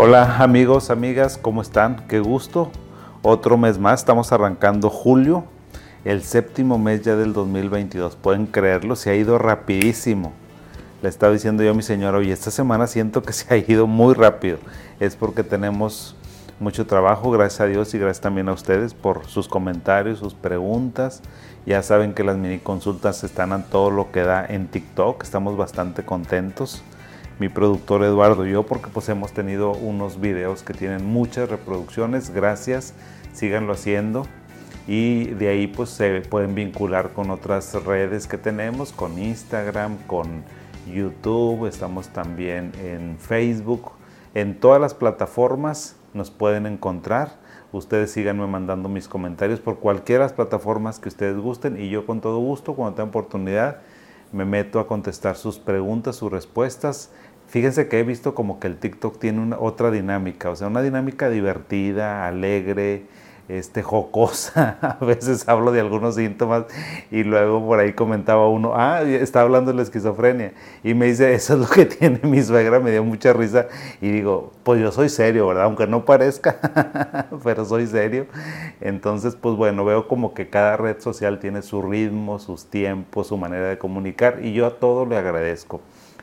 Hola amigos, amigas, ¿cómo están? Qué gusto. Otro mes más, estamos arrancando julio, el séptimo mes ya del 2022. Pueden creerlo, se ha ido rapidísimo. Le estaba diciendo yo a mi señora, oye, esta semana siento que se ha ido muy rápido. Es porque tenemos mucho trabajo, gracias a Dios y gracias también a ustedes por sus comentarios, sus preguntas. Ya saben que las mini consultas están a todo lo que da en TikTok, estamos bastante contentos mi productor Eduardo y yo porque pues hemos tenido unos videos que tienen muchas reproducciones, gracias, síganlo haciendo. Y de ahí pues se pueden vincular con otras redes que tenemos, con Instagram, con YouTube, estamos también en Facebook, en todas las plataformas nos pueden encontrar. Ustedes síganme mandando mis comentarios por cualquiera de las plataformas que ustedes gusten y yo con todo gusto, cuando tenga oportunidad, me meto a contestar sus preguntas, sus respuestas. Fíjense que he visto como que el TikTok tiene una, otra dinámica, o sea, una dinámica divertida, alegre, este, jocosa. A veces hablo de algunos síntomas y luego por ahí comentaba uno, ah, está hablando de la esquizofrenia. Y me dice, eso es lo que tiene mi suegra, me dio mucha risa. Y digo, pues yo soy serio, ¿verdad? Aunque no parezca, pero soy serio. Entonces, pues bueno, veo como que cada red social tiene su ritmo, sus tiempos, su manera de comunicar y yo a todo le agradezco.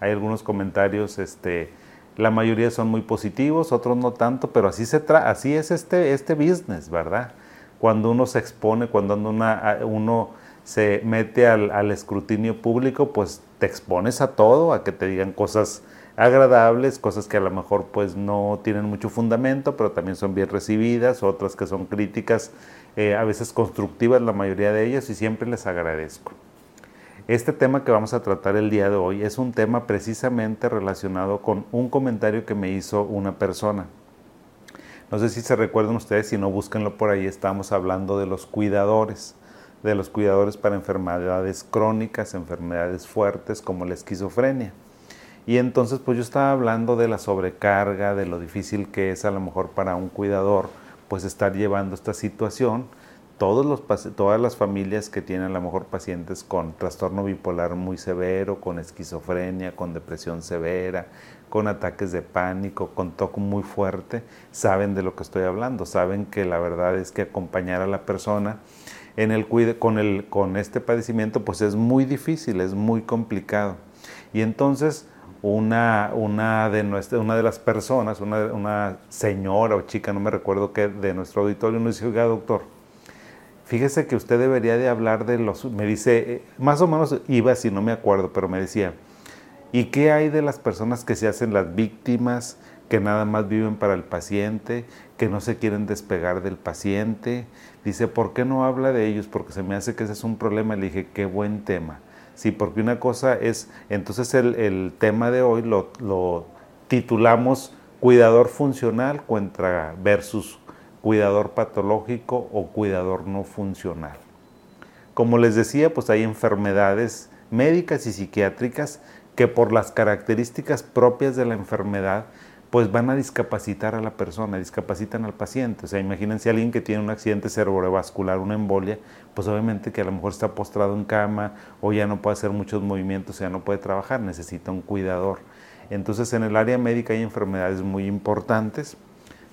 Hay algunos comentarios, este, la mayoría son muy positivos, otros no tanto, pero así, se tra así es este, este business, ¿verdad? Cuando uno se expone, cuando una, uno se mete al, al, escrutinio público, pues te expones a todo, a que te digan cosas agradables, cosas que a lo mejor pues no tienen mucho fundamento, pero también son bien recibidas, otras que son críticas, eh, a veces constructivas la mayoría de ellas y siempre les agradezco. Este tema que vamos a tratar el día de hoy es un tema precisamente relacionado con un comentario que me hizo una persona. No sé si se recuerdan ustedes, si no búsquenlo por ahí, estamos hablando de los cuidadores, de los cuidadores para enfermedades crónicas, enfermedades fuertes como la esquizofrenia. Y entonces pues yo estaba hablando de la sobrecarga, de lo difícil que es a lo mejor para un cuidador pues estar llevando esta situación todos los, todas las familias que tienen a lo mejor pacientes con trastorno bipolar muy severo, con esquizofrenia, con depresión severa, con ataques de pánico, con toque muy fuerte, saben de lo que estoy hablando, saben que la verdad es que acompañar a la persona en el con, el, con este padecimiento pues es muy difícil, es muy complicado. Y entonces una, una, de, nuestra, una de las personas, una, una señora o chica, no me recuerdo qué, de nuestro auditorio nos dijo, doctor, fíjese que usted debería de hablar de los, me dice, eh, más o menos iba si no me acuerdo, pero me decía, ¿y qué hay de las personas que se hacen las víctimas, que nada más viven para el paciente, que no se quieren despegar del paciente? Dice, ¿por qué no habla de ellos? Porque se me hace que ese es un problema. Le dije, qué buen tema. Sí, porque una cosa es, entonces el, el tema de hoy lo, lo titulamos cuidador funcional contra versus cuidador patológico o cuidador no funcional. Como les decía, pues hay enfermedades médicas y psiquiátricas que por las características propias de la enfermedad, pues van a discapacitar a la persona, discapacitan al paciente. O sea, imagínense a alguien que tiene un accidente cerebrovascular, una embolia, pues obviamente que a lo mejor está postrado en cama o ya no puede hacer muchos movimientos, ya no puede trabajar, necesita un cuidador. Entonces, en el área médica hay enfermedades muy importantes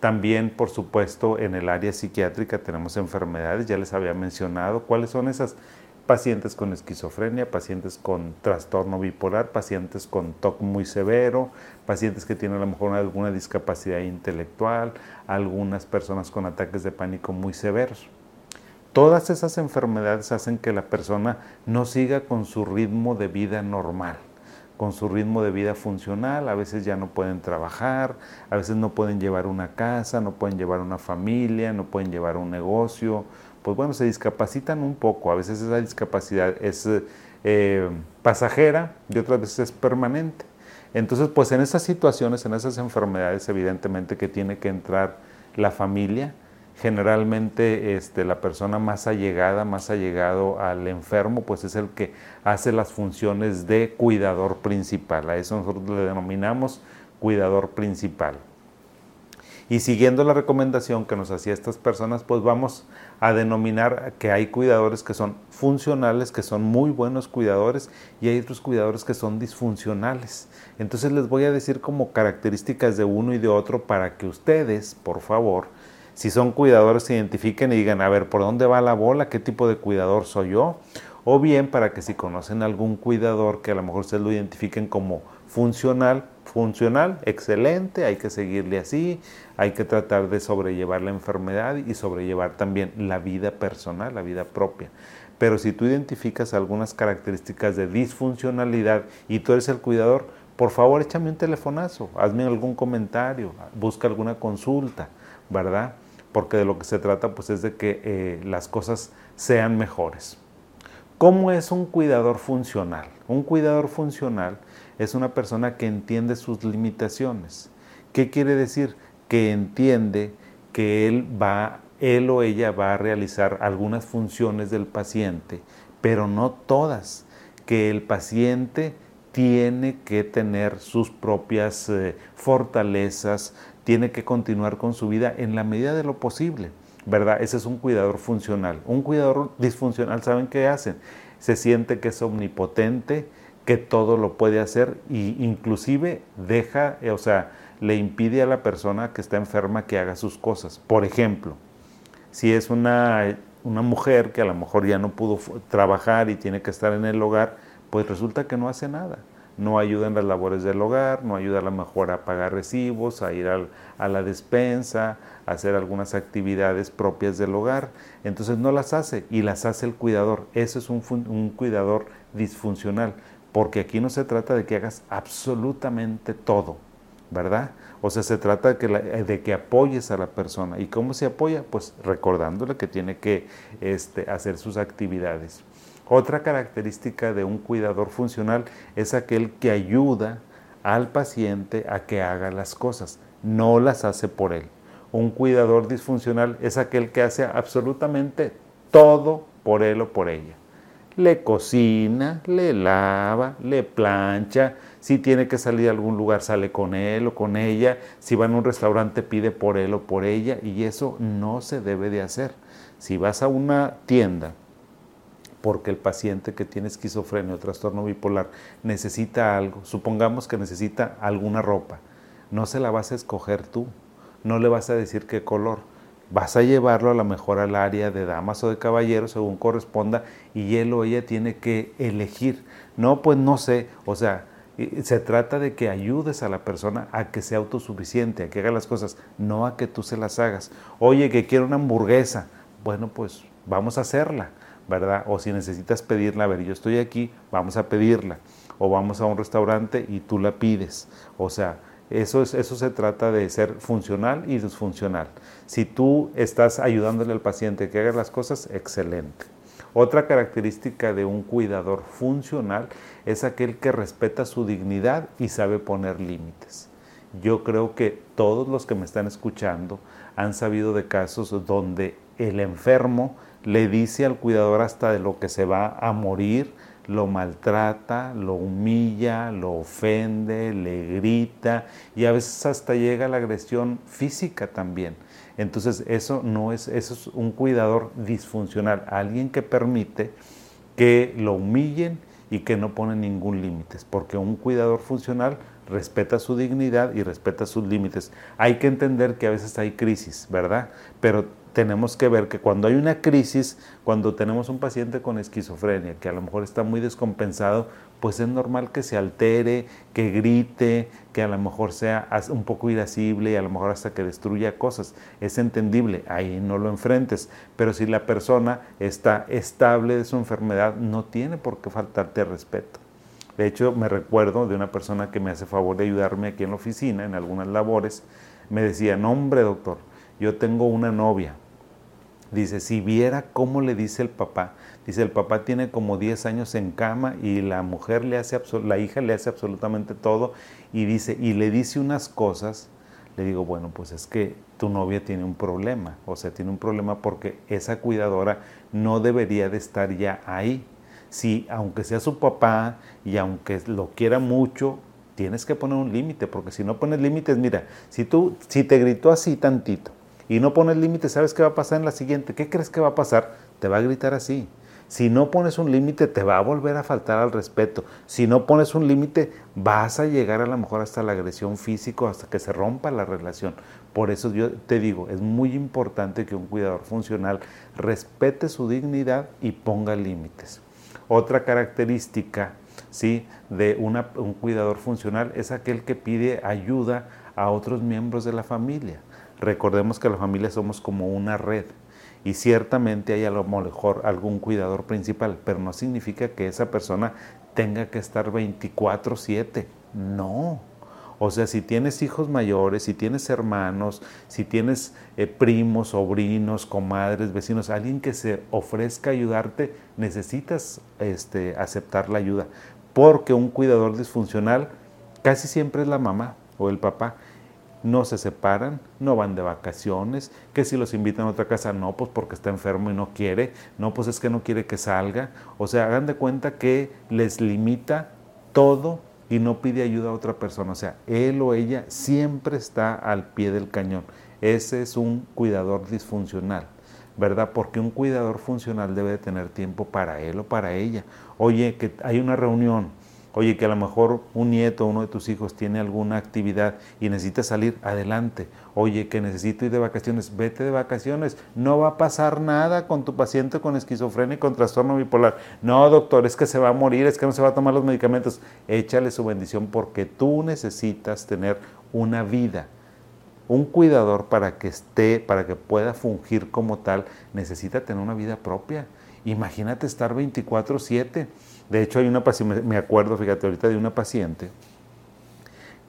también, por supuesto, en el área psiquiátrica tenemos enfermedades, ya les había mencionado. Cuáles son esas pacientes con esquizofrenia, pacientes con trastorno bipolar, pacientes con TOC muy severo, pacientes que tienen a lo mejor alguna discapacidad intelectual, algunas personas con ataques de pánico muy severos. Todas esas enfermedades hacen que la persona no siga con su ritmo de vida normal con su ritmo de vida funcional, a veces ya no pueden trabajar, a veces no pueden llevar una casa, no pueden llevar una familia, no pueden llevar un negocio, pues bueno, se discapacitan un poco, a veces esa discapacidad es eh, pasajera y otras veces es permanente. Entonces, pues en esas situaciones, en esas enfermedades, evidentemente que tiene que entrar la familia, generalmente este, la persona más allegada, más allegado al enfermo, pues es el que hace las funciones de cuidador principal. A eso nosotros le denominamos cuidador principal. Y siguiendo la recomendación que nos hacía estas personas, pues vamos a denominar que hay cuidadores que son funcionales, que son muy buenos cuidadores, y hay otros cuidadores que son disfuncionales. Entonces les voy a decir como características de uno y de otro para que ustedes, por favor, si son cuidadores, se identifiquen y digan, a ver, ¿por dónde va la bola? ¿Qué tipo de cuidador soy yo? O bien para que si conocen algún cuidador que a lo mejor ustedes lo identifiquen como funcional, funcional, excelente, hay que seguirle así, hay que tratar de sobrellevar la enfermedad y sobrellevar también la vida personal, la vida propia. Pero si tú identificas algunas características de disfuncionalidad y tú eres el cuidador, por favor échame un telefonazo, hazme algún comentario, busca alguna consulta, ¿verdad? Porque de lo que se trata pues es de que eh, las cosas sean mejores. ¿Cómo es un cuidador funcional? Un cuidador funcional es una persona que entiende sus limitaciones. ¿Qué quiere decir? Que entiende que él va, él o ella va a realizar algunas funciones del paciente, pero no todas. Que el paciente tiene que tener sus propias eh, fortalezas, tiene que continuar con su vida en la medida de lo posible, ¿verdad? Ese es un cuidador funcional. Un cuidador disfuncional, ¿saben qué hacen? Se siente que es omnipotente, que todo lo puede hacer e inclusive deja, o sea, le impide a la persona que está enferma que haga sus cosas. Por ejemplo, si es una, una mujer que a lo mejor ya no pudo trabajar y tiene que estar en el hogar, pues resulta que no hace nada. No ayuda en las labores del hogar, no ayuda a lo mejor a pagar recibos, a ir a la despensa, a hacer algunas actividades propias del hogar. Entonces no las hace y las hace el cuidador. Eso es un, un cuidador disfuncional porque aquí no se trata de que hagas absolutamente todo, ¿verdad? O sea, se trata de que, de que apoyes a la persona. ¿Y cómo se apoya? Pues recordándole que tiene que este, hacer sus actividades. Otra característica de un cuidador funcional es aquel que ayuda al paciente a que haga las cosas, no las hace por él. Un cuidador disfuncional es aquel que hace absolutamente todo por él o por ella le cocina, le lava, le plancha, si tiene que salir a algún lugar sale con él o con ella, si va a un restaurante pide por él o por ella y eso no se debe de hacer. Si vas a una tienda porque el paciente que tiene esquizofrenia o trastorno bipolar necesita algo, supongamos que necesita alguna ropa, no se la vas a escoger tú, no le vas a decir qué color, vas a llevarlo a lo mejor al área de damas o de caballeros según corresponda y él o ella tiene que elegir. No, pues no sé, o sea, se trata de que ayudes a la persona a que sea autosuficiente, a que haga las cosas, no a que tú se las hagas. Oye, que quiero una hamburguesa, bueno, pues vamos a hacerla, ¿verdad? O si necesitas pedirla, a ver, yo estoy aquí, vamos a pedirla. O vamos a un restaurante y tú la pides. O sea, eso, es, eso se trata de ser funcional y disfuncional. Si tú estás ayudándole al paciente que haga las cosas, excelente. Otra característica de un cuidador funcional es aquel que respeta su dignidad y sabe poner límites. Yo creo que todos los que me están escuchando han sabido de casos donde el enfermo le dice al cuidador hasta de lo que se va a morir, lo maltrata, lo humilla, lo ofende, le grita y a veces hasta llega la agresión física también. Entonces eso no es, eso es un cuidador disfuncional, alguien que permite que lo humillen y que no pone ningún límite, porque un cuidador funcional respeta su dignidad y respeta sus límites. Hay que entender que a veces hay crisis, ¿verdad? Pero tenemos que ver que cuando hay una crisis, cuando tenemos un paciente con esquizofrenia, que a lo mejor está muy descompensado, pues es normal que se altere, que grite, que a lo mejor sea un poco irascible y a lo mejor hasta que destruya cosas. Es entendible, ahí no lo enfrentes. Pero si la persona está estable de su enfermedad, no tiene por qué faltarte respeto. De hecho, me recuerdo de una persona que me hace favor de ayudarme aquí en la oficina, en algunas labores, me decía, no hombre doctor, yo tengo una novia. Dice, si viera cómo le dice el papá, dice, el papá tiene como 10 años en cama y la mujer le hace, la hija le hace absolutamente todo y dice, y le dice unas cosas, le digo, bueno, pues es que tu novia tiene un problema, o sea, tiene un problema porque esa cuidadora no debería de estar ya ahí. Si, aunque sea su papá y aunque lo quiera mucho, tienes que poner un límite, porque si no pones límites, mira, si tú, si te gritó así tantito y no pones límite, ¿sabes qué va a pasar en la siguiente? ¿Qué crees que va a pasar? Te va a gritar así. Si no pones un límite, te va a volver a faltar al respeto. Si no pones un límite, vas a llegar a lo mejor hasta la agresión física, hasta que se rompa la relación. Por eso yo te digo, es muy importante que un cuidador funcional respete su dignidad y ponga límites. Otra característica ¿sí? de un cuidador funcional es aquel que pide ayuda a otros miembros de la familia. Recordemos que la familia somos como una red y ciertamente hay a lo mejor algún cuidador principal, pero no significa que esa persona tenga que estar 24/7. No. O sea, si tienes hijos mayores, si tienes hermanos, si tienes eh, primos, sobrinos, comadres, vecinos, alguien que se ofrezca a ayudarte, necesitas este, aceptar la ayuda. Porque un cuidador disfuncional casi siempre es la mamá o el papá no se separan, no van de vacaciones, que si los invitan a otra casa, no, pues porque está enfermo y no quiere, no, pues es que no quiere que salga. O sea, hagan de cuenta que les limita todo y no pide ayuda a otra persona. O sea, él o ella siempre está al pie del cañón. Ese es un cuidador disfuncional, ¿verdad? Porque un cuidador funcional debe de tener tiempo para él o para ella. Oye, que hay una reunión, Oye, que a lo mejor un nieto, uno de tus hijos tiene alguna actividad y necesita salir adelante. Oye, que necesito ir de vacaciones, vete de vacaciones. No va a pasar nada con tu paciente con esquizofrenia y con trastorno bipolar. No, doctor, es que se va a morir, es que no se va a tomar los medicamentos. Échale su bendición porque tú necesitas tener una vida. Un cuidador para que esté, para que pueda fungir como tal, necesita tener una vida propia. Imagínate estar 24/7 de hecho, hay una paciente, me acuerdo, fíjate, ahorita de una paciente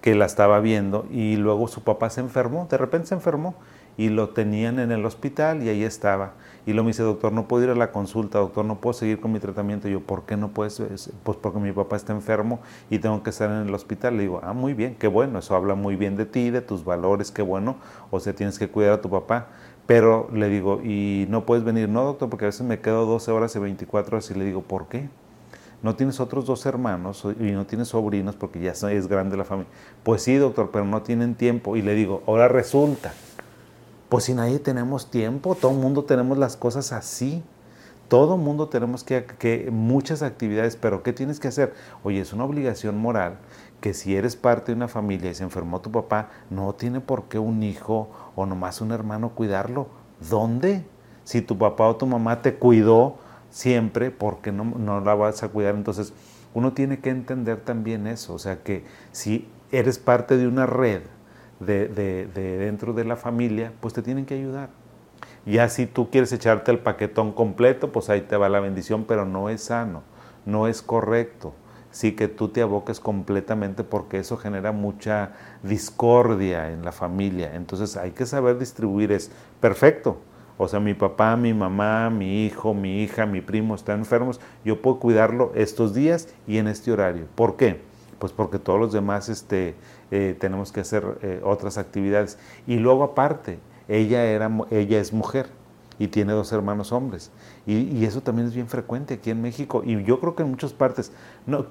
que la estaba viendo y luego su papá se enfermó, de repente se enfermó y lo tenían en el hospital y ahí estaba. Y lo me dice, doctor, no puedo ir a la consulta, doctor, no puedo seguir con mi tratamiento. Y yo, ¿por qué no puedes? Pues porque mi papá está enfermo y tengo que estar en el hospital. Le digo, ah, muy bien, qué bueno, eso habla muy bien de ti, de tus valores, qué bueno. O sea, tienes que cuidar a tu papá. Pero le digo, ¿y no puedes venir? No, doctor, porque a veces me quedo 12 horas y 24 horas y le digo, ¿por qué? No tienes otros dos hermanos y no tienes sobrinos porque ya es grande la familia. Pues sí, doctor, pero no tienen tiempo. Y le digo, ahora resulta, pues si nadie tenemos tiempo, todo el mundo tenemos las cosas así. Todo el mundo tenemos que, que, muchas actividades, pero ¿qué tienes que hacer? Oye, es una obligación moral que si eres parte de una familia y se enfermó tu papá, no tiene por qué un hijo o nomás un hermano cuidarlo. ¿Dónde? Si tu papá o tu mamá te cuidó, siempre porque no, no la vas a cuidar. Entonces, uno tiene que entender también eso, o sea que si eres parte de una red de, de, dentro de la familia, pues te tienen que ayudar. Ya si tú quieres echarte el paquetón completo, pues ahí te va la bendición, pero no es sano, no es correcto. Sí que tú te aboques completamente porque eso genera mucha discordia en la familia. Entonces hay que saber distribuir es perfecto, o sea, mi papá, mi mamá, mi hijo, mi hija, mi primo están enfermos, yo puedo cuidarlo estos días y en este horario. ¿Por qué? Pues porque todos los demás este, eh, tenemos que hacer eh, otras actividades. Y luego aparte, ella, era, ella es mujer y tiene dos hermanos hombres. Y, eso también es bien frecuente aquí en México y yo creo que en muchas partes.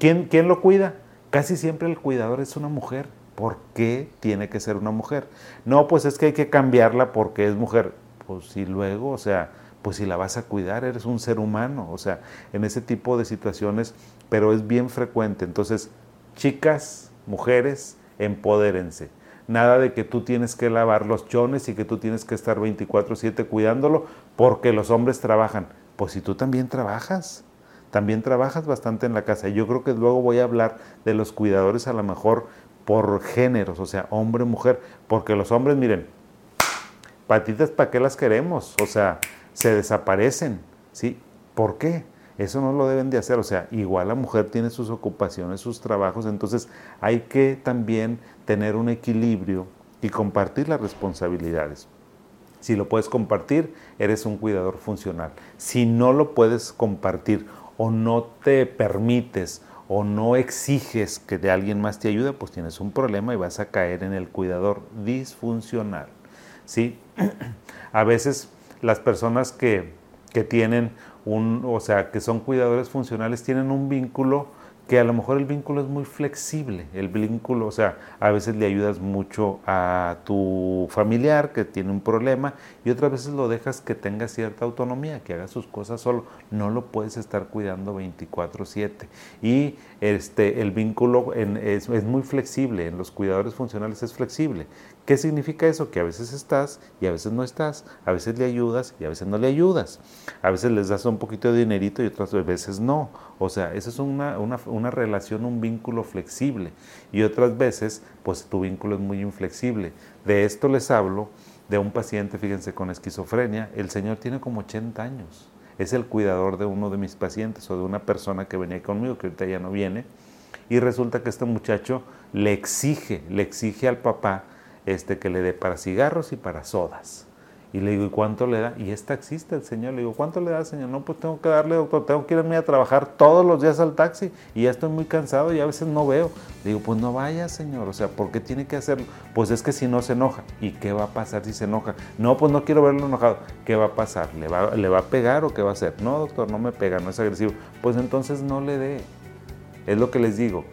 ¿quién, ¿Quién lo cuida? Casi siempre el cuidador es una mujer. ¿Por qué tiene que ser una mujer? No, pues es que hay que cambiarla porque es mujer pues si luego, o sea, pues si la vas a cuidar, eres un ser humano, o sea, en ese tipo de situaciones, pero es bien frecuente. Entonces, chicas, mujeres, empodérense. Nada de que tú tienes que lavar los chones y que tú tienes que estar 24/7 cuidándolo porque los hombres trabajan. Pues si tú también trabajas, también trabajas bastante en la casa. Yo creo que luego voy a hablar de los cuidadores a lo mejor por géneros, o sea, hombre, mujer, porque los hombres, miren, patitas, ¿para qué las queremos? O sea, se desaparecen, ¿sí? ¿Por qué? Eso no lo deben de hacer, o sea, igual la mujer tiene sus ocupaciones, sus trabajos, entonces hay que también tener un equilibrio y compartir las responsabilidades. Si lo puedes compartir, eres un cuidador funcional. Si no lo puedes compartir o no te permites o no exiges que de alguien más te ayude, pues tienes un problema y vas a caer en el cuidador disfuncional. ¿Sí? A veces las personas que, tienen un, o sea, que son cuidadores funcionales, tienen un vínculo que a lo mejor el vínculo es muy flexible. El vínculo, o sea, a veces le ayudas mucho a tu familiar que tiene un problema y otras veces lo dejas que tenga cierta autonomía, que haga sus cosas solo. No lo puedes estar cuidando 24/7. Y este, el vínculo es, es muy flexible, en los cuidadores funcionales es flexible. ¿Qué significa eso? Que a veces estás y a veces no estás, a veces le ayudas y a veces no le ayudas, a veces les das un poquito de dinerito y otras veces no. O sea, esa es una, una, relación, un vínculo flexible y otras veces pues tu vínculo es muy inflexible. De esto les hablo de un paciente, fíjense, con esquizofrenia. El señor tiene como 80 años. Es el cuidador de uno de mis pacientes o de una persona que venía conmigo, que ahorita ya no viene. Y resulta que este muchacho le exige, le exige al papá este, que le dé para cigarros y para sodas. Y le digo, ¿y cuánto le da? Y es taxista el señor. Le digo, ¿cuánto le da, señor? No, pues tengo que darle, doctor, tengo que irme a trabajar todos los días al taxi y ya estoy muy cansado y a veces no veo. Le digo, pues no vaya, señor. O sea, ¿por qué tiene que hacerlo? Pues es que si no se enoja. ¿Y qué va a pasar si se enoja? No, pues no quiero verlo enojado. ¿Qué va a pasar? ¿Le va, ¿Le va a pegar o qué va a hacer? No, doctor, no me pega, no es agresivo. Pues entonces no le dé. Es lo que les digo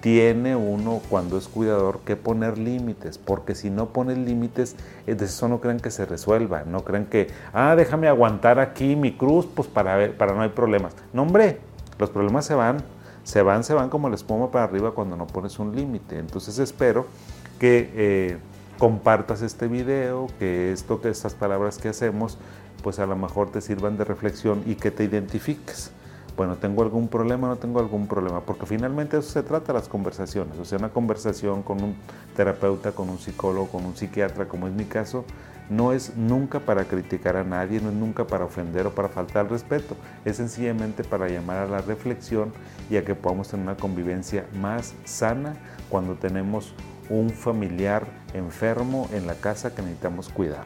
tiene uno cuando es cuidador que poner límites, porque si no pones límites, eh, de eso no crean que se resuelva, no crean que, ah, déjame aguantar aquí mi cruz, pues para, ver, para no hay problemas. No, hombre, los problemas se van, se van, se van como la espuma para arriba cuando no pones un límite. Entonces espero que eh, compartas este video, que esto, que estas palabras que hacemos, pues a lo mejor te sirvan de reflexión y que te identifiques bueno, ¿tengo algún problema no tengo algún problema? Porque finalmente eso se trata las conversaciones. O sea, una conversación con un terapeuta, con un psicólogo, con un psiquiatra, como es mi caso, no es nunca para criticar a nadie, no es nunca para ofender o para faltar al respeto. Es sencillamente para llamar a la reflexión y a que podamos tener una convivencia más sana cuando tenemos un familiar enfermo en la casa que necesitamos cuidar.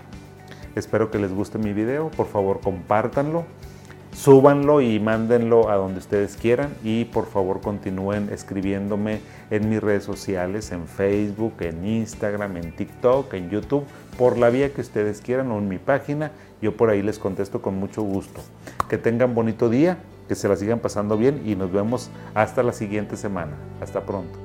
Espero que les guste mi video, por favor compártanlo súbanlo y mándenlo a donde ustedes quieran y por favor continúen escribiéndome en mis redes sociales, en Facebook, en Instagram, en TikTok, en YouTube, por la vía que ustedes quieran o en mi página. Yo por ahí les contesto con mucho gusto. Que tengan bonito día, que se la sigan pasando bien y nos vemos hasta la siguiente semana. Hasta pronto.